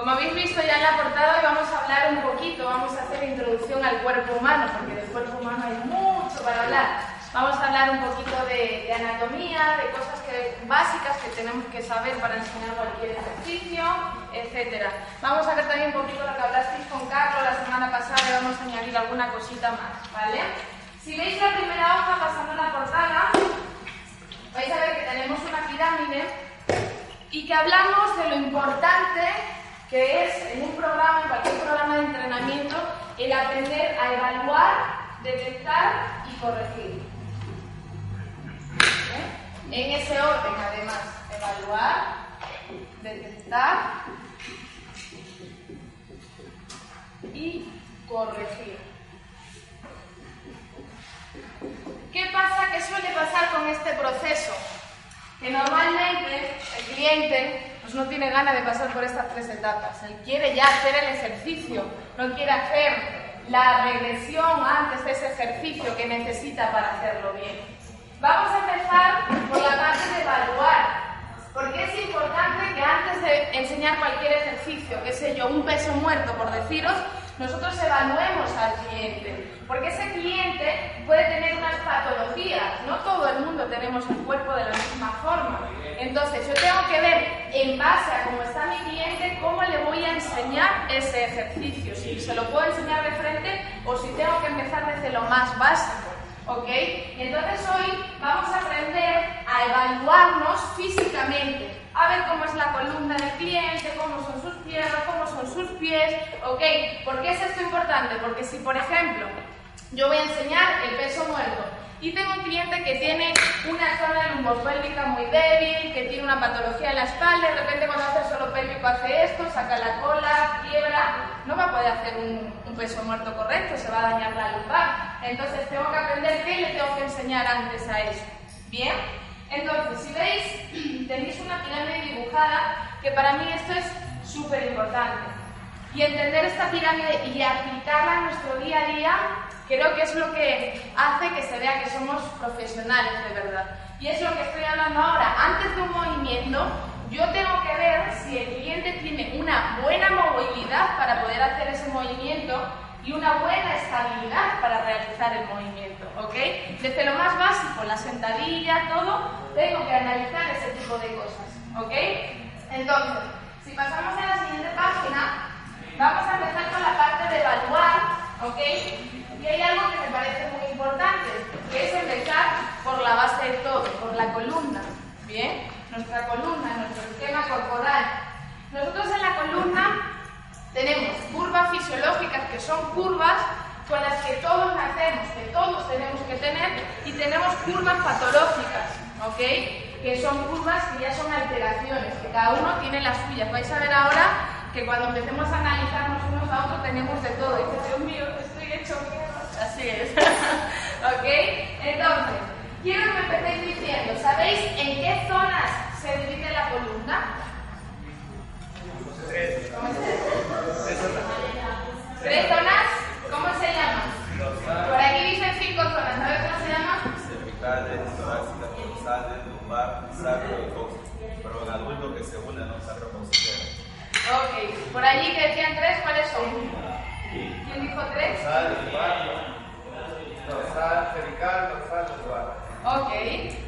Como habéis visto ya en la portada, hoy vamos a hablar un poquito, vamos a hacer introducción al cuerpo humano, porque del cuerpo humano hay mucho para hablar. Vamos a hablar un poquito de, de anatomía, de cosas que, básicas que tenemos que saber para enseñar cualquier ejercicio, etc. Vamos a ver también un poquito lo que hablasteis con Carlos la semana pasada y vamos a añadir alguna cosita más, ¿vale? Si veis la primera hoja pasando la portada, vais a ver que tenemos una pirámide y que hablamos de lo importante que es en un programa, en cualquier programa de entrenamiento, el aprender a evaluar, detectar y corregir. ¿Eh? En ese orden, además, evaluar, detectar y corregir. ¿Qué pasa? ¿Qué suele pasar con este proceso? Que normalmente el cliente pues no tiene ganas de pasar por estas tres etapas. Él quiere ya hacer el ejercicio, no quiere hacer la regresión antes de ese ejercicio que necesita para hacerlo bien. Vamos a empezar por la parte de evaluar, porque es importante que antes de enseñar cualquier ejercicio, qué sé yo, un peso muerto por deciros, nosotros evaluemos al cliente, porque ese cliente puede tener unas patologías, no todo el mundo tenemos el cuerpo de la misma forma. Entonces yo tengo que ver en base a cómo está mi cliente cómo le voy a enseñar ese ejercicio, si se lo puedo enseñar de frente o si tengo que empezar desde lo más básico. ¿Ok? Entonces hoy vamos a aprender a evaluarnos físicamente, a ver cómo es la columna del cliente, cómo son sus piernas, cómo son sus pies, ¿ok? ¿Por qué es esto importante? Porque si, por ejemplo, yo voy a enseñar el peso muerto y tengo un cliente que tiene una zona lumbopélvica muy débil, que tiene una patología en la espalda, de repente cuando hace suelo pélvico hace esto, saca la cola, quiebra, no va a poder hacer un, un peso muerto correcto, se va a dañar la lumbar. Entonces tengo que aprender qué le tengo que enseñar antes a eso. ¿Bien? Entonces, si veis, tenéis una pirámide dibujada, que para mí esto es súper importante. Y entender esta pirámide y aplicarla a nuestro día a día, creo que es lo que hace que se vea que somos profesionales de verdad. Y es lo que estoy hablando ahora. Antes de un movimiento, yo tengo que ver si el cliente tiene una buena movilidad para poder hacer ese movimiento y una buena estabilidad para realizar el movimiento, ¿ok? Desde lo más básico, la sentadilla, todo, tengo que analizar ese tipo de cosas, ¿ok? Entonces, si pasamos a la siguiente página, vamos a empezar con la parte de evaluar, ¿ok? Y hay algo que me parece muy importante, que es empezar por la base de todo, por la columna, ¿bien? Nuestra columna, nuestro esquema corporal. Nosotros en la columna tenemos curvas fisiológicas, que son curvas con las que todos nacemos, que todos tenemos que tener, y tenemos curvas patológicas, ¿ok? Que son curvas que ya son alteraciones, que cada uno tiene las suyas. Vais a ver ahora que cuando empecemos a analizarnos unos a otros tenemos de todo. Dices, Dios mío, estoy hecho. Así es. ¿Ok? Entonces, quiero que me empecéis diciendo, ¿sabéis en qué zonas la columna? Tres. ¿Cómo se zonas. ¿Tres zonas? ¿Cómo se llaman? Por aquí dicen cinco zonas, ¿sabes cómo se llaman? Cervicales, torácicas, dorsales, lumbar, sacro y coxis. Pero en adulto que se une no sacro coxis. Ok, por allí que decían tres, ¿cuáles son? ¿Quién dijo tres? Dorsal, lumbar, dorsal, cervical, dorsal, lumbar. Ok,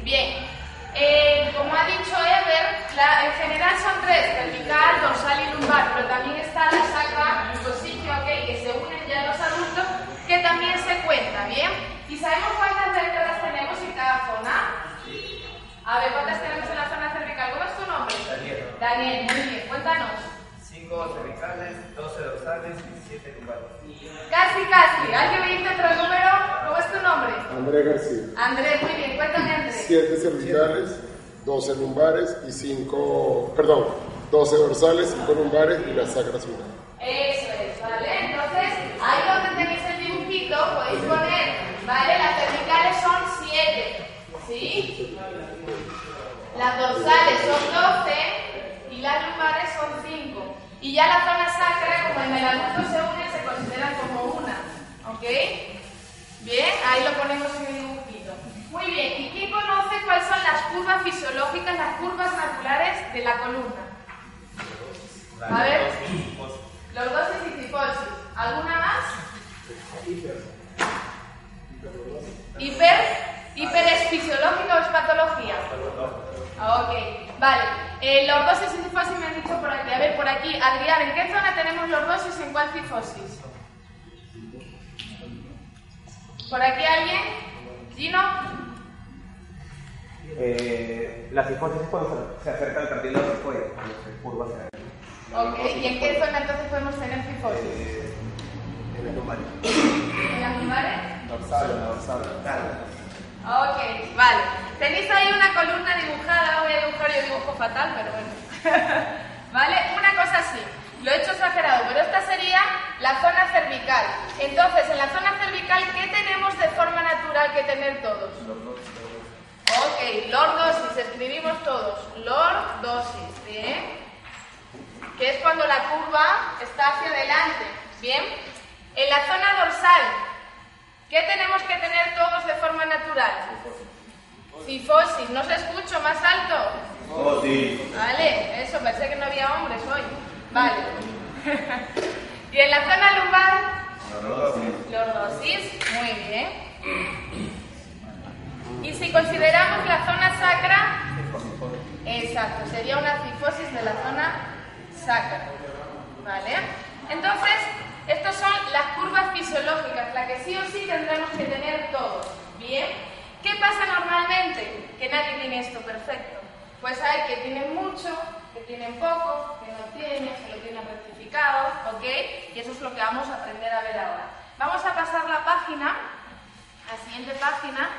bien. Eh, como ha dicho Ever, la- en general son tres, cervical, dorsal y lumbar, pero también está la sacra y cosicchio, ok, que se unen ya en los adultos, que también se cuenta, ¿bien? ¿Y sabemos cuántas vértebras tenemos en cada zona? A ver, ¿cuántas tenemos en la zona cervical? ¿Cómo es tu nombre? Daniel. Daniel, muy bien, cuéntanos. Cinco cervicales, 12 dorsales y 7 lumbares. Casi, casi. ¿Alguien me dice otro número? ¿Cómo es tu nombre? Andrés García. Andrés, muy bien, cuéntame Andrés. Siete cervicales, 12 lumbares y 5, perdón, 12 dorsales y columbares y la sacra una. Eso es, ¿vale? Entonces, ahí donde tenéis el dibujito podéis poner, ¿vale? Las cervicales son 7, ¿sí? Las dorsales son 12 y las lumbares son 5. Y ya la zona sacra, como en el adulto se une, se considera como una, ¿ok? Bien, ahí lo ponemos en el dibujito. Muy bien, ¿y quién conoce cuáles son las curvas fisiológicas, las curvas naturales de la columna? A ver, lordosis y cifosis. ¿Alguna más? Hiper. ¿Hiper es fisiológica o es patología? Ok, vale. Eh, lordosis y cifosis me han dicho por aquí. A ver, por aquí, Adrián, ¿en qué zona tenemos lordosis y en cuál cifosis? ¿Por aquí alguien? ¿Gino? Eh, la cifosis es cuando se acerca al cartílago se curva hacia Ok, ¿y en qué zona entonces podemos tener cifosis? eh, en el lumbar. ¿En las lumbares? Dorsal, dorsal. Ok, vale. Tenéis ahí una columna dibujada, voy a dibujar yo dibujo fatal, pero bueno. ¿Vale? Una cosa así. Lo he hecho exagerado, pero esta sería la zona cervical. Entonces, en la zona cervical, ¿qué tenemos de forma natural que tener todos? Ok, lordosis, escribimos todos. Lordosis, bien. Que es cuando la curva está hacia adelante. Bien. En la zona dorsal, ¿qué tenemos que tener todos de forma natural? Cifosis. ¿No os escucho más alto? Sí. Vale, eso, pensé que no había hombres hoy. Vale. y en la zona lumbar, lordosis, muy bien. Y si consideramos la zona sacra, exacto, sería una cifosis de la zona sacra. ¿Vale? Entonces, estas son las curvas fisiológicas, las que sí o sí tendremos que tener todos. ¿Bien? ¿Qué pasa normalmente? Que nadie tiene esto perfecto. Pues hay que tienen mucho, que tienen poco, que no tienen, que lo tienen rectificado, ¿ok? Y eso es lo que vamos a aprender a ver ahora. Vamos a pasar la página, la siguiente página.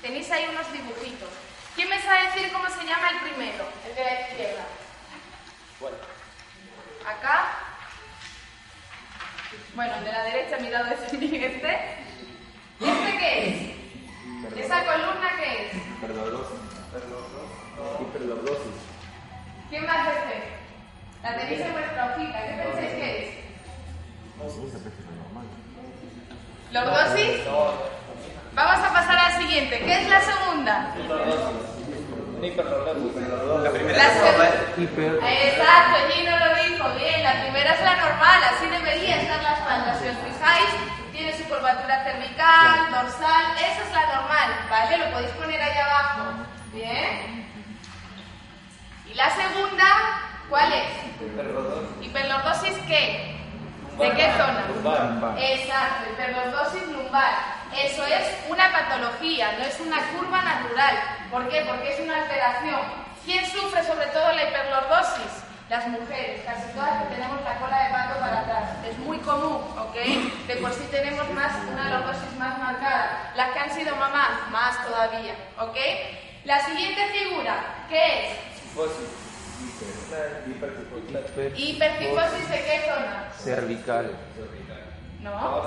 Tenéis ahí unos dibujitos. ¿Quién me sabe decir cómo se llama el primero? El de la izquierda. Acá. Bueno, el de la derecha, mirado de este. ¿Este qué es? ¿Esa columna qué es? Hiperlordosis. ¿Quién más dice? La tenéis en vuestra hojita. ¿Qué pensáis que es? ¿Lordosis? Vamos a pasar a la siguiente. ¿Qué es la segunda? La primera La es seg- hiper. Exacto, Gino lo dijo bien. La primera es la normal, así debería estar la espalda. Si os fijáis, tiene su curvatura cervical, dorsal. Esa es la normal, ¿vale? Lo podéis poner ahí abajo. Bien. Y la segunda, ¿cuál es? ¿Hiperlordosis qué? ¿De qué zona? Exacto, hiperlordosis lumbar. Eso es una patología, no es una curva natural. ¿Por qué? Porque es una alteración. ¿Quién sufre sobre todo la hiperlordosis? Las mujeres, casi todas que tenemos la cola de pato para atrás. Es muy común, ¿ok? De por sí tenemos más, una lordosis más marcada. Las que han sido mamás, más todavía, ¿ok? La siguiente figura, ¿qué es? ¿Hipertifosis de qué zona? Cervical. ¿No? No,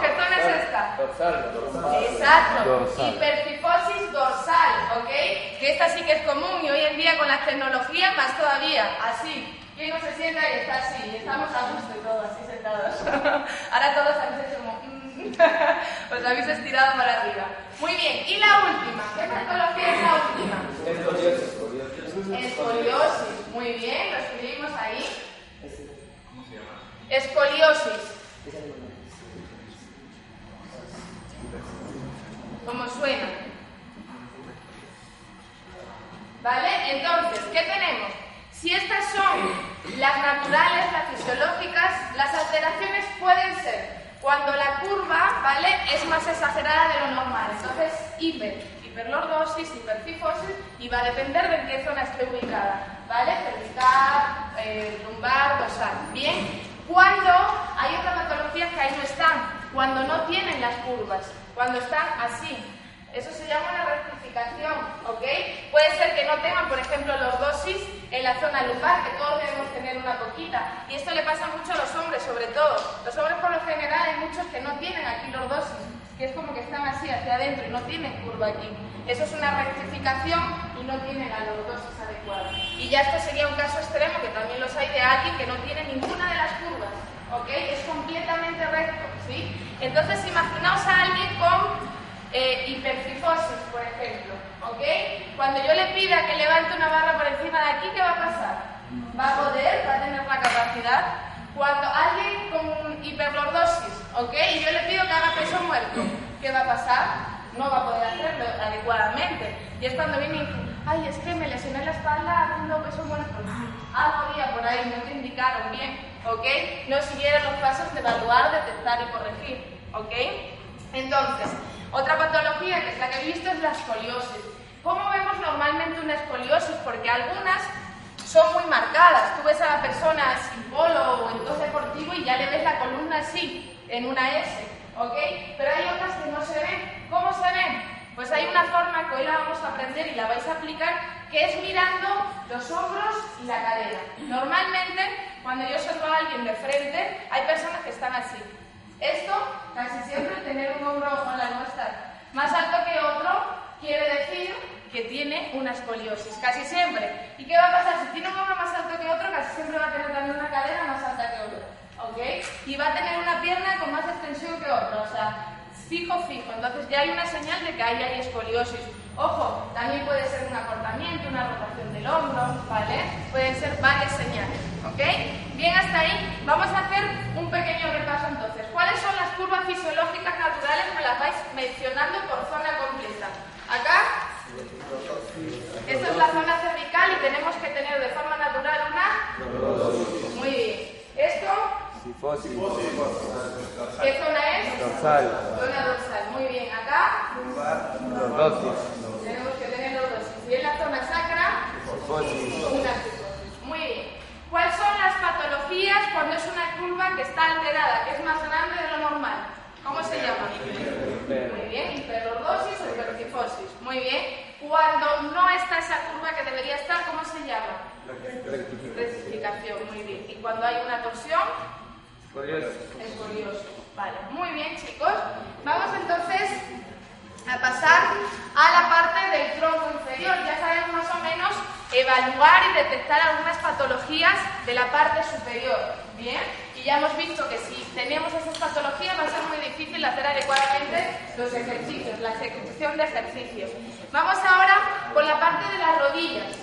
¿qué zona es esta? Exacto. Dorsal. Hipertifosis dorsal, ¿ok? Que esta sí que es común y hoy en día con las tecnologías más todavía. Así. ¿Quién no se sienta y está así? Estamos a gusto y todos así sentados. Ahora todos habéis hecho como... Os habéis estirado para arriba. Muy bien. Y la última. ¿Qué patología es la última? Escoliosis. Muy bien, lo escribimos ahí. Escoliosis. Como suena. ¿Vale? Entonces, ¿qué tenemos? Si estas son las naturales, las fisiológicas, las alteraciones pueden ser cuando la curva, ¿vale? Es más exagerada de lo normal. Entonces, hiper, hiperlordosis, hipercifosis, y va a depender de en qué zona esté ubicada, ¿vale? Cervical, eh, lumbar, dorsal. Bien. Cuando hay otras patologías que ahí no están, cuando no tienen las curvas, cuando están así. Eso se llama una rectificación, ¿ok? Puede ser que no tengan, por ejemplo, lordosis en la zona lumbar, que todos debemos tener una poquita. Y esto le pasa mucho a los hombres, sobre todo. Los hombres por lo general hay muchos que no tienen aquí lordosis, que es como que están así hacia adentro y no tienen curva aquí. Eso es una rectificación y no tienen la lordosis adecuada. Y ya esto sería un caso extremo, que también los hay de alguien que no tiene ninguna de las curvas, ¿ok? Es completamente recto, ¿sí? Entonces imaginaos a alguien con eh, hipercifosis, por ejemplo, ¿ok? Cuando yo le pida que levante una barra por encima de aquí, ¿qué va a pasar? Va a poder, va a tener la capacidad. Cuando alguien con hiperlordosis, ¿ok? Y yo le pido que haga peso muerto, ¿qué va a pasar? No va a poder hacerlo adecuadamente. Y es cuando viene y dice, ay, es que me lesioné la espalda haciendo peso muerto. Algo había por ahí, no te indicaron bien, ¿ok? No siguieron los pasos de evaluar, detectar y corregir, ¿ok? Entonces, otra patología que es la que he visto es la escoliosis. ¿Cómo vemos normalmente una escoliosis? Porque algunas son muy marcadas. Tú ves a la persona sin polo o en dos deportivo y ya le ves la columna así, en una S, ¿ok? Pero hay otras que no se ven. ¿Cómo se ven? Pues hay una forma que hoy la vamos a aprender y la vais a aplicar, que es mirando los hombros y la cadera. Normalmente, cuando yo observo a alguien de frente, hay personas que están así. Esto, casi siempre, tener un hombro, la no está más alto que otro, quiere decir que tiene una escoliosis, casi siempre. ¿Y qué va a pasar? Si tiene un hombro más alto que otro, casi siempre va a tener también una cadera más alta que otro. ¿Ok? Y va a tener una pierna con más extensión que otra, o sea, fijo, fijo. Entonces ya hay una señal de que ahí hay escoliosis. Ojo, también puede ser un acortamiento, una rotación del hombro, ¿vale? Pueden ser varias señales, ¿ok? Bien, hasta ahí. Vamos a hacer un pequeño repaso entonces. ¿Cuáles son las curvas fisiológicas naturales? Me las vais mencionando por zona completa. Acá, esta es la zona cervical y tenemos que tener de forma natural una... Muy bien. Esto... ¿Qué zona es? Dorsal. Zona dorsal. Muy bien. Acá... Lordosis. Tenemos que tener lordosis. Y en la zona sacra... Sifosis. Una cifosis. Muy bien. ¿Cuáles son las patologías cuando es una curva que está alterada, que es más grande de lo normal? ¿Cómo se llama? Muy bien, hiperlordosis o hipercifosis. Muy bien. Cuando no está esa curva que debería estar, ¿cómo se llama? Rectificación. Muy bien. Y cuando hay una torsión, escoliosis. Vale. Muy bien, chicos. Vamos entonces a pasar a la parte del tronco inferior. Ya sabemos más o menos evaluar y detectar algunas patologías de la parte superior. Bien, y ya hemos visto que si tenemos esas patologías va a ser muy hacer adecuadamente los ejercicios, la ejecución de ejercicios. Vamos ahora con la parte de las rodillas.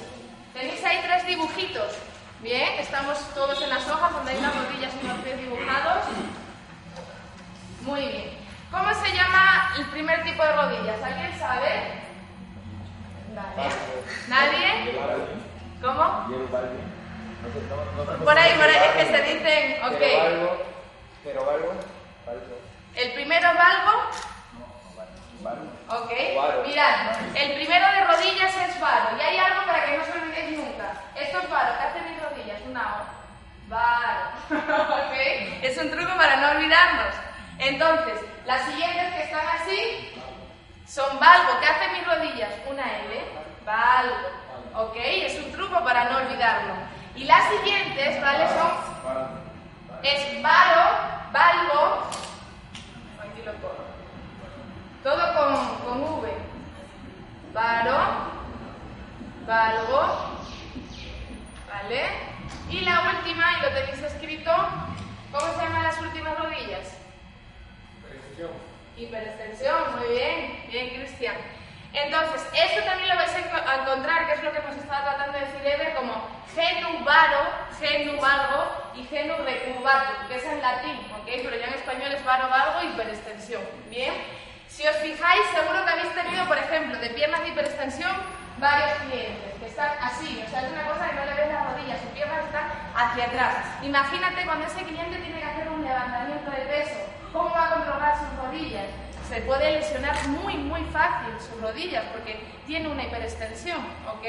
Tenéis ahí tres dibujitos. Bien, estamos todos en las hojas donde hay unas rodillas y unos pies dibujados. Muy bien. ¿Cómo se llama el primer tipo de rodillas? ¿Alguien sabe? ¿Nadie? ¿Cómo? Por ahí, por ahí, es que se dicen, ok. Pero valgo. El primero valgo. Ok. Mirad, el primero de rodillas es varo. Y hay algo para que no se olvidéis nunca. Esto es varo. ¿Qué hacen mis rodillas? Una O. Varo. ok. Es un truco para no olvidarnos. Entonces, las siguientes que están así son valgo. ¿Qué hacen mis rodillas? Una L. Valgo. ¿Ok? Es un truco para no olvidarlo. Y las siguientes, ¿vale? Son. Es varo, valgo. Aquí lo pongo. Todo con, con V. Varo, valgo. ¿Vale? Y la última, y lo tenéis escrito, ¿cómo se llaman las últimas rodillas? Hiperextensión, muy bien, bien Cristian. Entonces, esto también lo vais a encontrar, que es lo que nos estaba tratando de decir Ever, como genu varo, genu valgo y genu recurvatum, que es en latín, ¿ok? Pero ya en español es varo valgo hiperextensión, ¿bien? Si os fijáis, seguro que habéis tenido, por ejemplo, de piernas de hiperextensión, varios clientes que están así, o sea, es una cosa que no le ves las rodillas, sus piernas están hacia atrás. Imagínate cuando ese cliente tiene que hacer un levantamiento de peso, ¿cómo va a controlar sus rodillas? Se puede lesionar muy, muy fácil sus rodillas porque tiene una hiperextensión, ¿ok?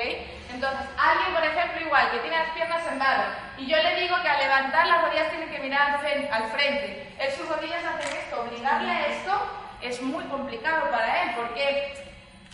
Entonces, alguien, por ejemplo, igual, que tiene las piernas en vado, y yo le digo que al levantar las rodillas tiene que mirar al frente, él sus rodillas hacen esto, obligarle a esto es muy complicado para él porque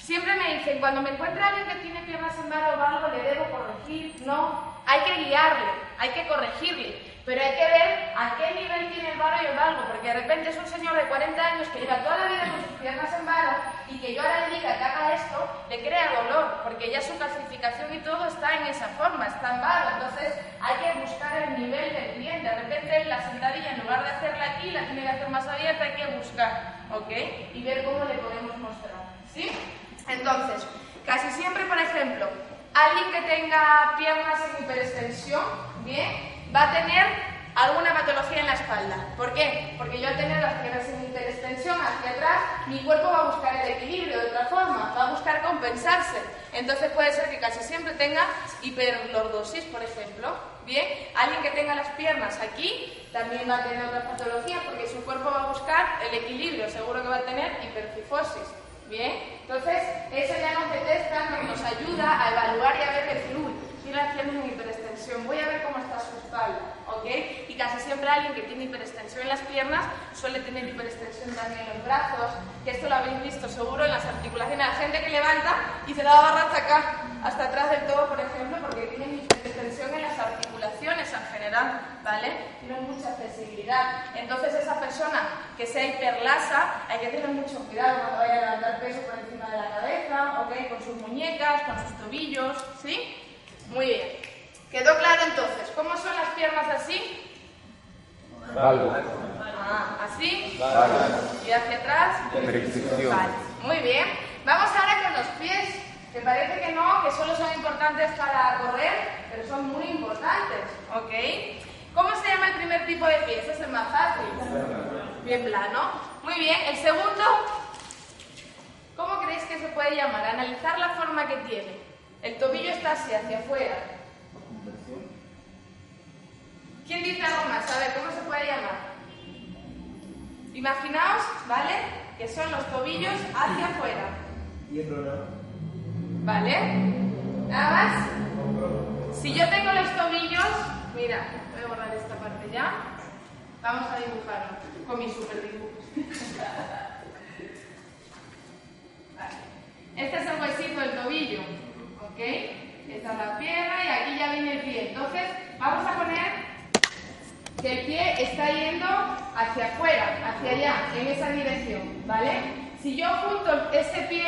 Siempre me dicen, cuando me encuentre alguien que tiene piernas en varo o algo, le debo corregir. No, hay que guiarle, hay que corregirle. Pero hay que ver a qué nivel tiene el varo y el valgo, porque de repente es un señor de 40 años que lleva toda la vida con sus piernas en varo y que yo ahora le diga que haga esto, le crea dolor, porque ya su clasificación y todo está en esa forma, está en varo. Entonces hay que buscar el nivel del cliente. De repente la sentadilla, en lugar de hacerla aquí, la tiene que hacer más abierta, hay que buscar, ¿ok? Y ver cómo le podemos mostrar, ¿sí? Entonces, casi siempre, por ejemplo, alguien que tenga piernas en hiperextensión, ¿bien? Va a tener alguna patología en la espalda. ¿Por qué? Porque yo al tener las piernas en hiperextensión hacia atrás, mi cuerpo va a buscar el equilibrio de otra forma, va a buscar compensarse. Entonces puede ser que casi siempre tenga hiperlordosis, por ejemplo. Bien, alguien que tenga las piernas aquí también va a tener otras patologías porque su cuerpo va a buscar el equilibrio, seguro que va a tener hipercifosis. Bien, entonces eso ya nos detesta, nos ayuda a. La piernas en hiperextensión, voy a ver cómo está su espalda, ¿ok? Y casi siempre alguien que tiene hiperextensión en las piernas suele tener hiperextensión también en los brazos, que esto lo habéis visto seguro en las articulaciones. La gente que levanta y se da barra hasta acá, hasta atrás del todo, por ejemplo, porque tienen hiperextensión en las articulaciones en general, ¿vale? Tienen mucha flexibilidad. Entonces esa persona que sea hiperlasa, hay que tener mucho cuidado cuando vaya a levantar peso por encima de la cabeza, ¿ok? Con sus muñecas, con sus tobillos, ¿sí? Muy bien. ¿Quedó claro entonces? ¿Cómo son las piernas así? Valgo. Ah, ¿Así? Valgo. ¿Y hacia atrás? Vale. Muy bien. Vamos ahora con los pies. Que parece que no, que solo son importantes para correr, pero son muy importantes. ¿Ok? ¿Cómo se llama el primer tipo de pie? Ese es el más fácil. Bien plano. Muy bien. El segundo, ¿cómo creéis que se puede llamar? Analizar la forma que tiene. El tobillo está así, hacia afuera. ¿Quién dice algo más? A ver, ¿cómo se puede llamar? Imaginaos, ¿vale? Que son los tobillos hacia afuera. ¿Vale? ¿Nada más? Si yo tengo los tobillos, mira, voy a borrar esta parte ya. Vamos a dibujarlo con mi super dibujo. Vale. Este es el huesito del tobillo. ¿Ok? Esta es la pierna y aquí ya viene el pie. Entonces, vamos a poner que el pie está yendo hacia afuera, hacia allá, en esa dirección, ¿vale? Si yo junto ese pie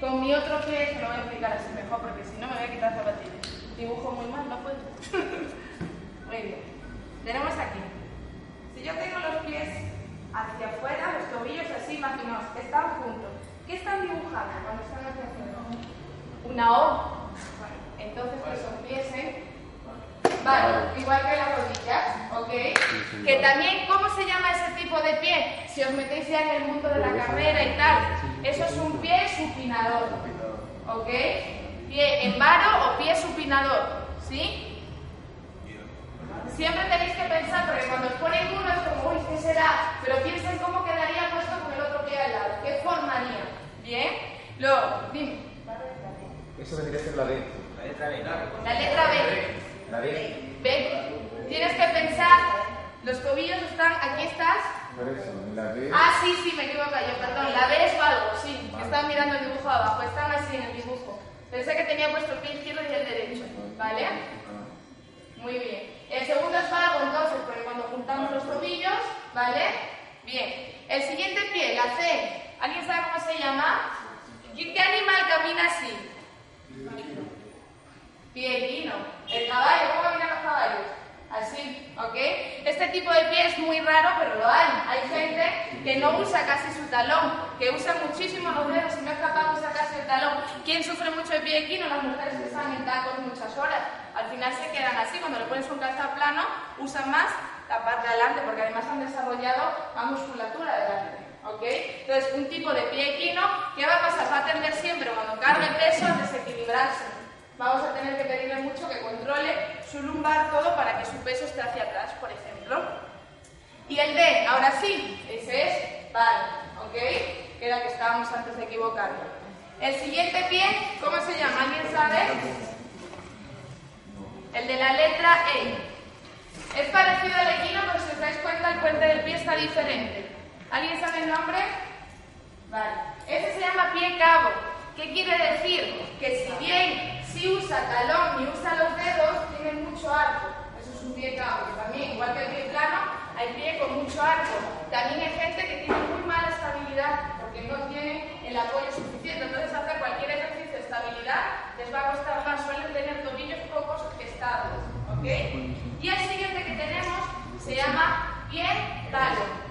con mi otro pie, se lo voy a explicar así mejor porque si no me voy a quitar zapatillas. Dibujo muy mal, no puedo. muy bien. Tenemos aquí. Si yo tengo los pies hacia afuera, los tobillos así, imaginaos, están juntos. ¿Qué están dibujando cuando están hacia afuera? Una O. Que son pies en Vale, igual que las rodillas, ¿ok? Que también, ¿cómo se llama ese tipo de pie? Si os metéis ya en el mundo de la carrera y tal, eso es un pie supinador, ¿ok? Pie en varo o pie supinador, ¿sí? Siempre tenéis que pensar, porque cuando os ponen uno es como, uy, ¿qué será? Pero piensen cómo quedaría puesto con el otro pie al lado, ¿qué formaría? ¿Bien? Luego, dime. Eso vendría a ser la D. La letra B. La D. ¿Ven? Tienes que pensar, los tobillos están, aquí estás. Por eso, la D. Ah, sí, sí, me equivoco yo, perdón. La B es algo, sí. Estaba mirando el dibujo abajo, están así en el dibujo. Pensé que tenía puesto el pie izquierdo y el derecho, ¿vale? Muy bien. El segundo es valgo, entonces, porque cuando juntamos los tobillos, ¿vale? Bien. El siguiente pie, la C. ¿Alguien sabe cómo se llama? ¿Qué animal camina así? Pie equino. El caballo, ¿cómo caminan los caballos? Así, ¿ok? Este tipo de pie es muy raro, pero lo hay. Hay gente que no usa casi su talón, que usa muchísimo los dedos y no es capaz de usar casi el talón. ¿Quién sufre mucho de pie equino? Las mujeres que están en tacos muchas horas. Al final se quedan así. Cuando le pones un calzado plano, usan más la parte de adelante, porque además han desarrollado más musculatura delante. ¿Ok? Entonces, un tipo de pie equino, ¿qué va a pasar? Va a tender siempre, cuando cargue el peso, a desequilibrarse. Vamos a tener que pedirle mucho que controle su lumbar todo para que su peso esté hacia atrás, por ejemplo. Y el D, ahora sí, ese es vale, ¿ok? Que era que estábamos antes de equivocarlo. El siguiente pie, ¿cómo se llama? ¿Alguien sabe? El de la letra E. Es parecido al equino, pero si os dais cuenta, el puente del pie está diferente. ¿Alguien sabe el nombre? Vale. Ese se llama pie cabo. ¿Qué quiere decir? Que si bien si usa talón y usa los dedos, tiene mucho arco. Eso es un pie cabo. También, igual que el pie plano, hay pie con mucho arco. También hay gente que tiene muy mala estabilidad porque no tiene el apoyo suficiente. Entonces, hacer cualquier ejercicio de estabilidad les va a costar más. Suelen tener tobillos poco estables. ¿ok? Y el siguiente que tenemos se llama pie talón.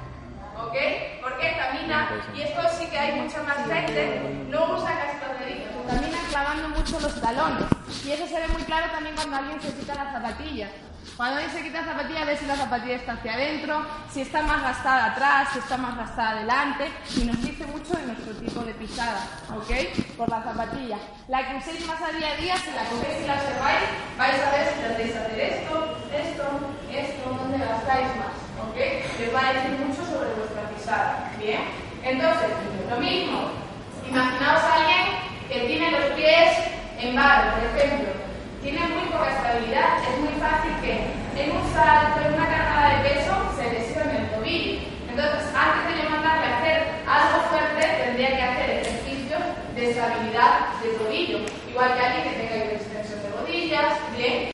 ¿Ok? Porque camina, y esto sí que hay mucha más gente, no usa casi los deditos, camina clavando mucho los talones. Y eso se ve muy claro también cuando alguien se quita la zapatilla. Cuando alguien se quita la zapatilla, ve si la zapatilla está hacia adentro, si está más gastada atrás, si está más gastada adelante, y nos dice mucho de nuestro tipo de pisada, ¿ok? Por la zapatilla. La que uséis más a día a día, si la cogéis y la observáis, vais a ver si tratéis hacer esto, esto, esto, donde gastáis más, ¿ok? Les va a decir mucho sobre vuestra ¿bien? Entonces, lo mismo, imaginaos a alguien que tiene los pies en barro, por ejemplo, tiene muy poca estabilidad, es muy fácil que en un salto, en una cargada de peso, se lesione el tobillo. Entonces, antes de yo mandarle a hacer algo fuerte, tendría que hacer ejercicios de estabilidad de tobillo. Igual que alguien que tenga hiperextensión de rodillas, bien.